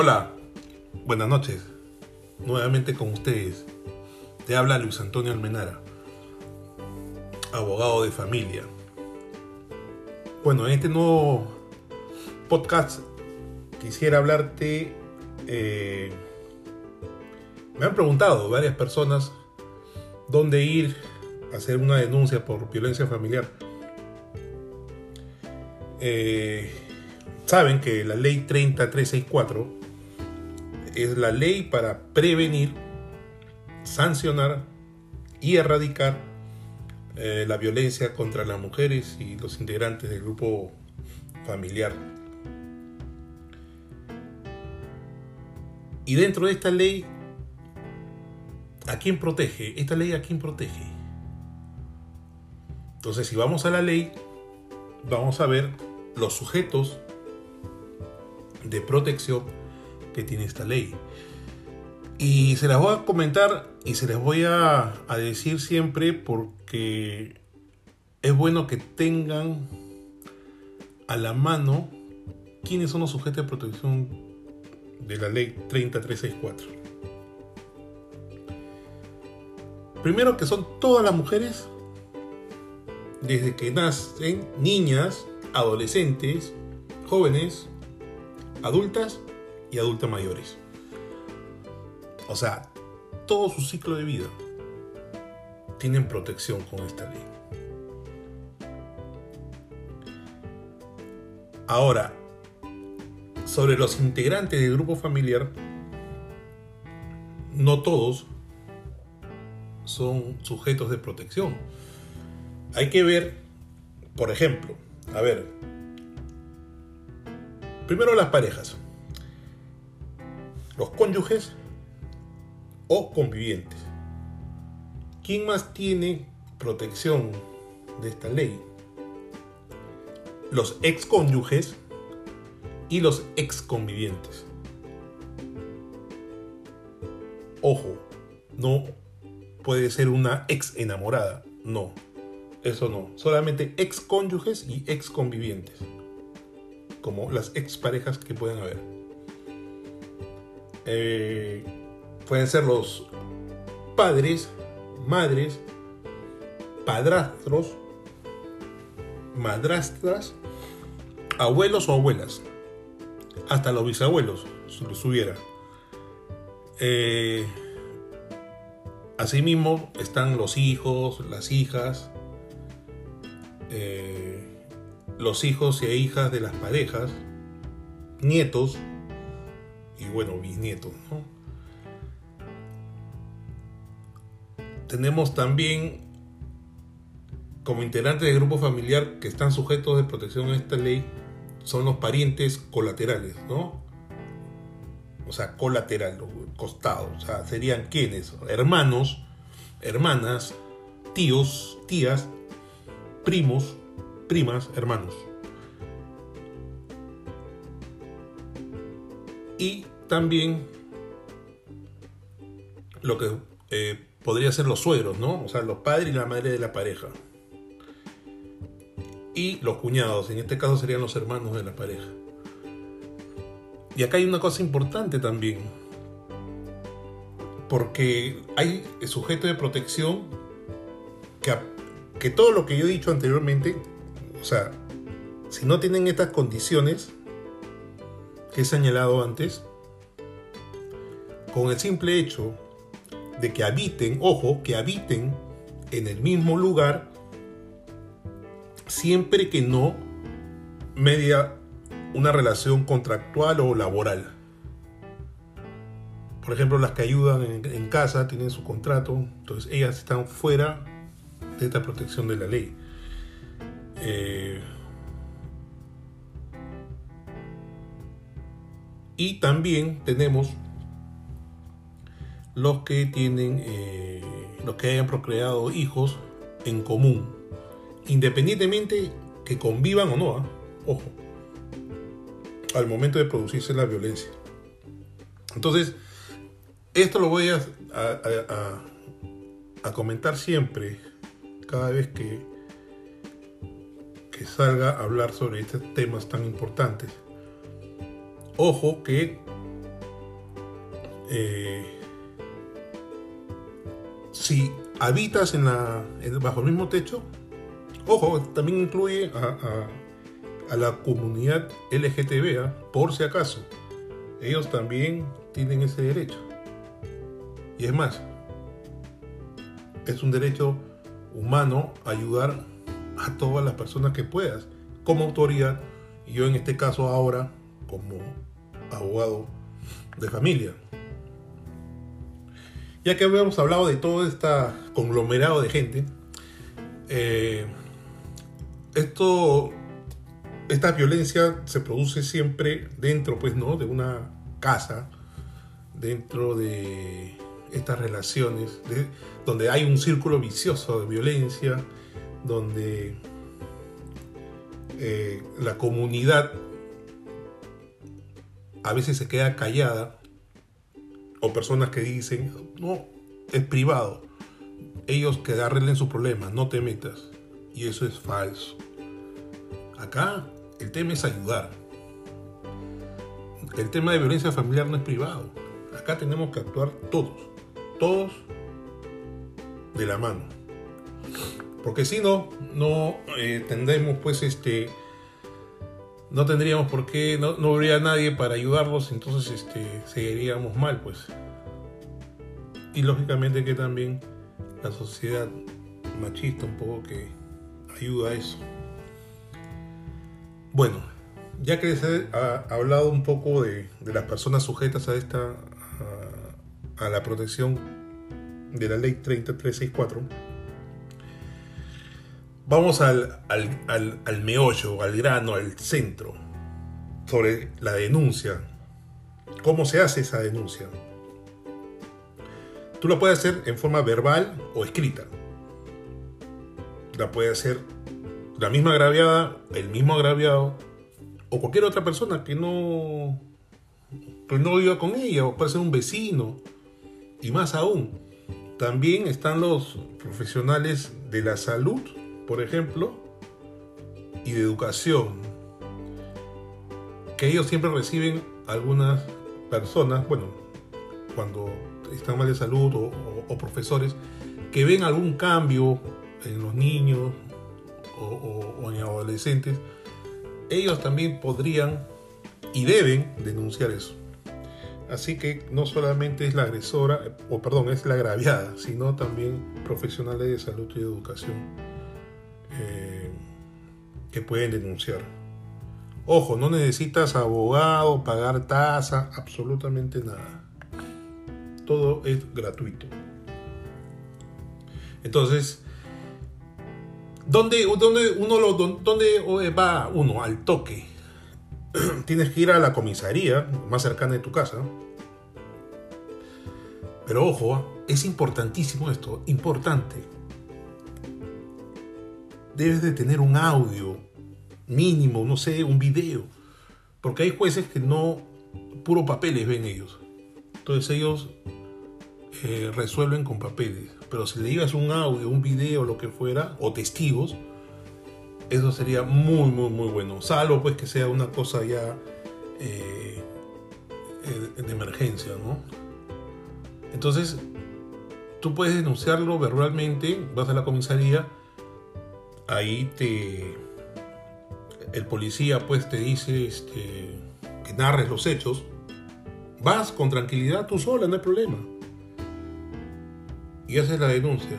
Hola, buenas noches. Nuevamente con ustedes. Te habla Luis Antonio Almenara, abogado de familia. Bueno, en este nuevo podcast quisiera hablarte... eh, me han preguntado varias personas dónde ir a hacer una denuncia por violencia familiar. Eh, saben que la ley 30364 es la ley para prevenir, sancionar y erradicar eh, la violencia contra las mujeres y los integrantes del grupo familiar. Y dentro de esta ley, ¿a quién protege? Esta ley a quién protege. Entonces, si vamos a la ley, vamos a ver los sujetos de protección tiene esta ley. Y se las voy a comentar y se les voy a, a decir siempre porque es bueno que tengan a la mano quiénes son los sujetos de protección de la ley 30364. Primero que son todas las mujeres desde que nacen, niñas, adolescentes, jóvenes, adultas y adultas mayores. O sea, todo su ciclo de vida tienen protección con esta ley. Ahora, sobre los integrantes del grupo familiar, no todos son sujetos de protección. Hay que ver, por ejemplo, a ver, primero las parejas, los cónyuges o convivientes. ¿Quién más tiene protección de esta ley? Los ex cónyuges y los ex convivientes. Ojo, no puede ser una ex enamorada, no, eso no, solamente ex cónyuges y ex convivientes, como las ex parejas que pueden haber. Eh, pueden ser los padres, madres, padrastros, madrastras, abuelos o abuelas, hasta los bisabuelos, si los hubiera. Eh, asimismo están los hijos, las hijas, eh, los hijos e hijas de las parejas, nietos y bueno, bisnietos. ¿no? Tenemos también como integrantes del grupo familiar que están sujetos de protección a esta ley son los parientes colaterales, ¿no? O sea, colateral, costado. O sea, serían quienes? Hermanos, hermanas, tíos, tías, primos, primas, hermanos. Y también lo que eh, podría ser los suegros, ¿no? O sea, los padres y la madre de la pareja. Y los cuñados, en este caso serían los hermanos de la pareja. Y acá hay una cosa importante también. Porque hay sujeto de protección que, que todo lo que yo he dicho anteriormente, o sea, si no tienen estas condiciones que he señalado antes, con el simple hecho de que habiten, ojo, que habiten en el mismo lugar, siempre que no media una relación contractual o laboral. Por ejemplo, las que ayudan en, casa tienen su contrato, entonces ellas están fuera de esta protección de la ley. Eh, y también tenemos los que tienen, eh, los que hayan procreado hijos en común, independientemente que convivan o no, ¿eh? ojo, al momento de producirse la violencia. Entonces, esto lo voy a, a, a, a comentar siempre, cada vez que, que salga a hablar sobre estos temas tan importantes. Ojo que eh, si habitas bajo el mismo techo, ojo, también incluye a, la comunidad LGTB, por si acaso. Ellos también tienen ese derecho. Y es más, es un derecho humano ayudar a todas las personas que puedas, como autoridad, y yo en este caso ahora como abogado de familia. Ya que habíamos hablado de todo este conglomerado de gente, eh, esto, esta violencia se produce siempre dentro, pues, ¿no? De una casa, dentro de estas relaciones, donde hay un círculo vicioso de violencia, donde eh, la comunidad a veces se queda callada, o personas que dicen, no, es privado, ellos que arreglen su problema, no te metas. Y eso es falso. Acá el tema es ayudar. El tema de violencia familiar no es privado. Acá tenemos que actuar todos todos de la mano. Porque si no, no eh, tendremos pues este no tendríamos por qué, no, no, habría nadie para ayudarlos, entonces este, seguiríamos mal, pues. Y lógicamente que también la sociedad machista un poco que ayuda a eso. Bueno, ya que les he hablado un poco de, de las personas sujetas a esta a la protección de la ley 3364, vamos al, al, al, meollo, al grano, al centro, sobre la denuncia. ¿Cómo se hace esa denuncia? Tú la puedes hacer en forma verbal o escrita. La puede hacer la misma agraviada, el mismo agraviado, o cualquier otra persona que no, que no viva con ella, o puede ser un vecino, y más aún, también están los profesionales de la salud, por ejemplo, y de educación, que ellos siempre reciben algunas personas, bueno, cuando están mal de salud o, profesores, que ven algún cambio en los niños o, o en adolescentes, ellos también podrían y deben denunciar eso. Así que no solamente es la agresora, o perdón, es la agraviada, sino también profesionales de salud y educación eh, que pueden denunciar. Ojo, no necesitas abogado, pagar tasa, absolutamente nada. Todo es gratuito. Entonces, ¿dónde, dónde uno lo, dónde va uno? Al toque tienes que ir a la comisaría más cercana de tu casa. Pero ojo, es importantísimo esto, importante. Debes de tener un audio mínimo, no sé, un video. Porque hay jueces que no, puro papeles ven ellos. Entonces ellos eh, resuelven con papeles. Pero si le llevas un audio, un video, lo que fuera, o testigos, eso sería muy, muy, muy bueno. Salvo pues que sea una cosa ya eh, eh, de emergencia, ¿no? Entonces, tú puedes denunciarlo verbalmente, vas a la comisaría, ahí te... El policía pues te dice este, que narres los hechos, vas con tranquilidad tú sola, no hay problema. Y haces la denuncia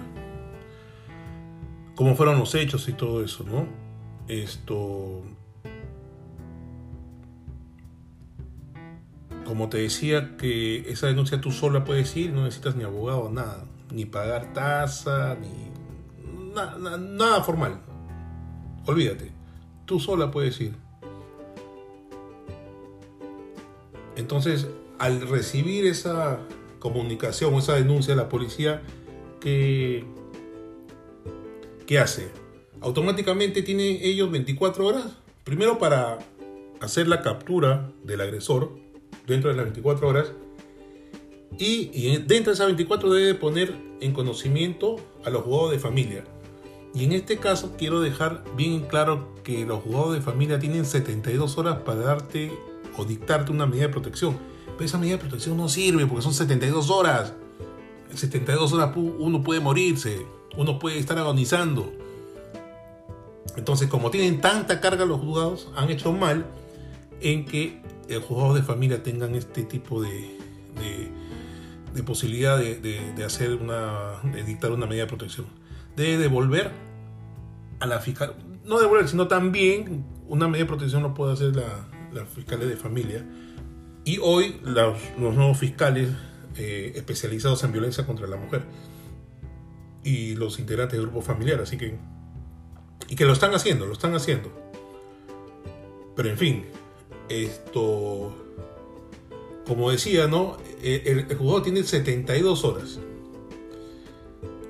cómo fueron los hechos y todo eso, ¿no? Esto... Como te decía que esa denuncia tú sola puedes ir, no necesitas ni abogado, nada, ni pagar tasa, ni nada formal. Olvídate, tú sola puedes ir. Entonces, al recibir esa comunicación, esa denuncia de la policía, que ¿qué hace? Automáticamente tienen ellos 24 horas, primero para hacer la captura del agresor dentro de las 24 horas y, dentro de esas 24 debe poner en conocimiento a los jugadores de familia. Y en este caso quiero dejar bien claro que los jugadores de familia tienen 72 horas para darte o dictarte una medida de protección. pero esa medida de protección no sirve porque son 72 horas. En 72 horas uno puede morirse, uno puede estar agonizando. Entonces, como tienen tanta carga los juzgados, han hecho mal en que los juzgados de familia tengan este tipo de, de, posibilidad de, hacer una, de dictar una medida de protección. De devolver a la fiscal, no devolver, sino también una medida de protección lo puede hacer la, la de familia. Y hoy los, nuevos fiscales eh, especializados en violencia contra la mujer y los integrantes del grupo familiar, así que y que lo están haciendo, lo están haciendo. Pero en fin, esto, como decía, ¿no? El, el jugador tiene 72 horas.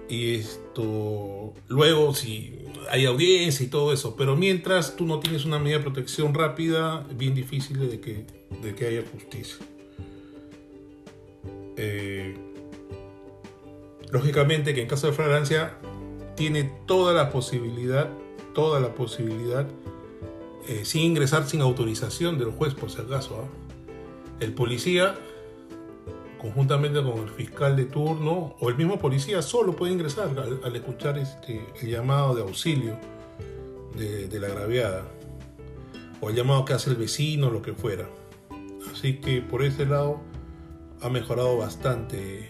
Y esto, luego si hay audiencia y todo eso, pero mientras tú no tienes una medida de protección rápida, bien difícil de que, de que haya justicia. Eh, lógicamente que en caso de flagrancia tiene toda la posibilidad toda la posibilidad, eh, sin ingresar sin autorización del juez, por si acaso. ¿ah? El policía, conjuntamente con el fiscal de turno, o el mismo policía, solo puede ingresar al, escuchar este, el llamado de auxilio de, la agraviada, o el llamado que hace el vecino, lo que fuera. Así que por ese lado ha mejorado bastante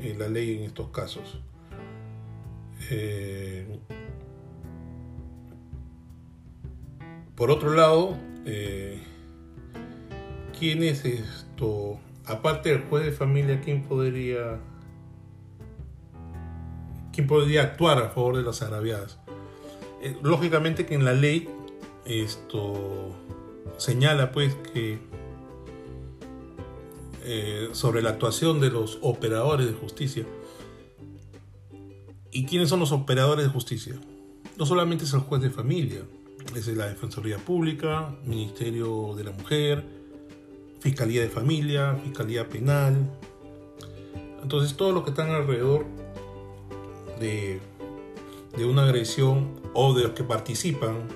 eh, la ley en estos casos. Eh, Por otro lado, eh, ¿quién es esto? Aparte del juez de familia, ¿quién podría, quién podría actuar a favor de las agraviadas? Eh, lógicamente que en la ley esto señala pues que eh, sobre la actuación de los operadores de justicia. ¿Y quiénes son los operadores de justicia? No solamente es el juez de familia, es la Defensoría Pública, Ministerio de la Mujer, Fiscalía de Familia, Fiscalía Penal. Entonces todos los que están alrededor de, de una agresión o de los que participan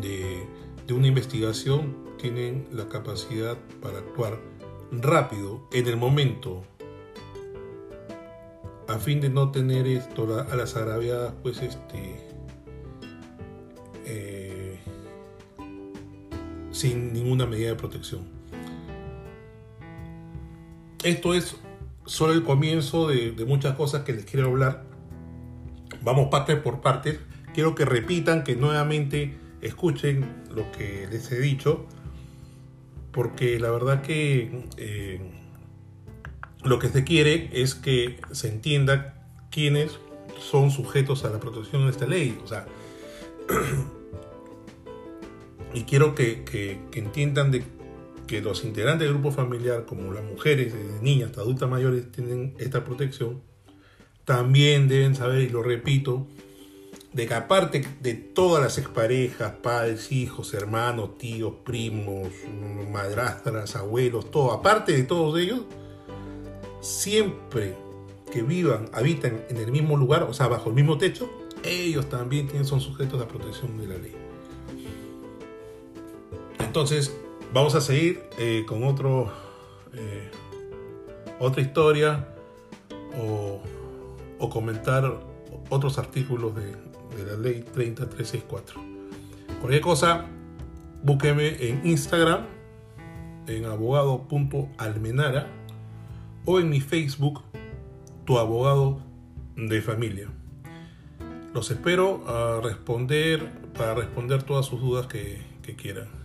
de, de una investigación tienen la capacidad para actuar rápido en el momento a fin de no tener esto a las agraviadas pues este eh, sin ninguna medida de protección. Esto es solo el comienzo de, muchas cosas que les quiero hablar. Vamos parte por parte. Quiero que repitan, que nuevamente escuchen lo que les he dicho, porque la verdad que eh, lo que se quiere es que se entienda quiénes son sujetos a la protección de esta ley. O sea, Y quiero que, entiendan de que los integrantes del grupo familiar, como las mujeres, desde niñas adultas mayores, tienen esta protección, también deben saber, y lo repito, de que aparte de todas las exparejas, padres, hijos, hermanos, tíos, primos, madrastras, abuelos, todo, aparte de todos ellos, siempre que vivan, habitan en el mismo lugar, o sea, bajo el mismo techo, ellos también son sujetos a protección de la ley. Entonces, vamos a seguir eh, con otro, eh, otra historia o, comentar otros artículos de, la ley 30364. Cualquier cosa, búsqueme en Instagram, en abogado.almenara o en mi Facebook, tu abogado de familia. Los espero a responder, para responder todas sus dudas que quieran.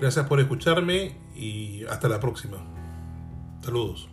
Gracias por escucharme y hasta la próxima. Saludos.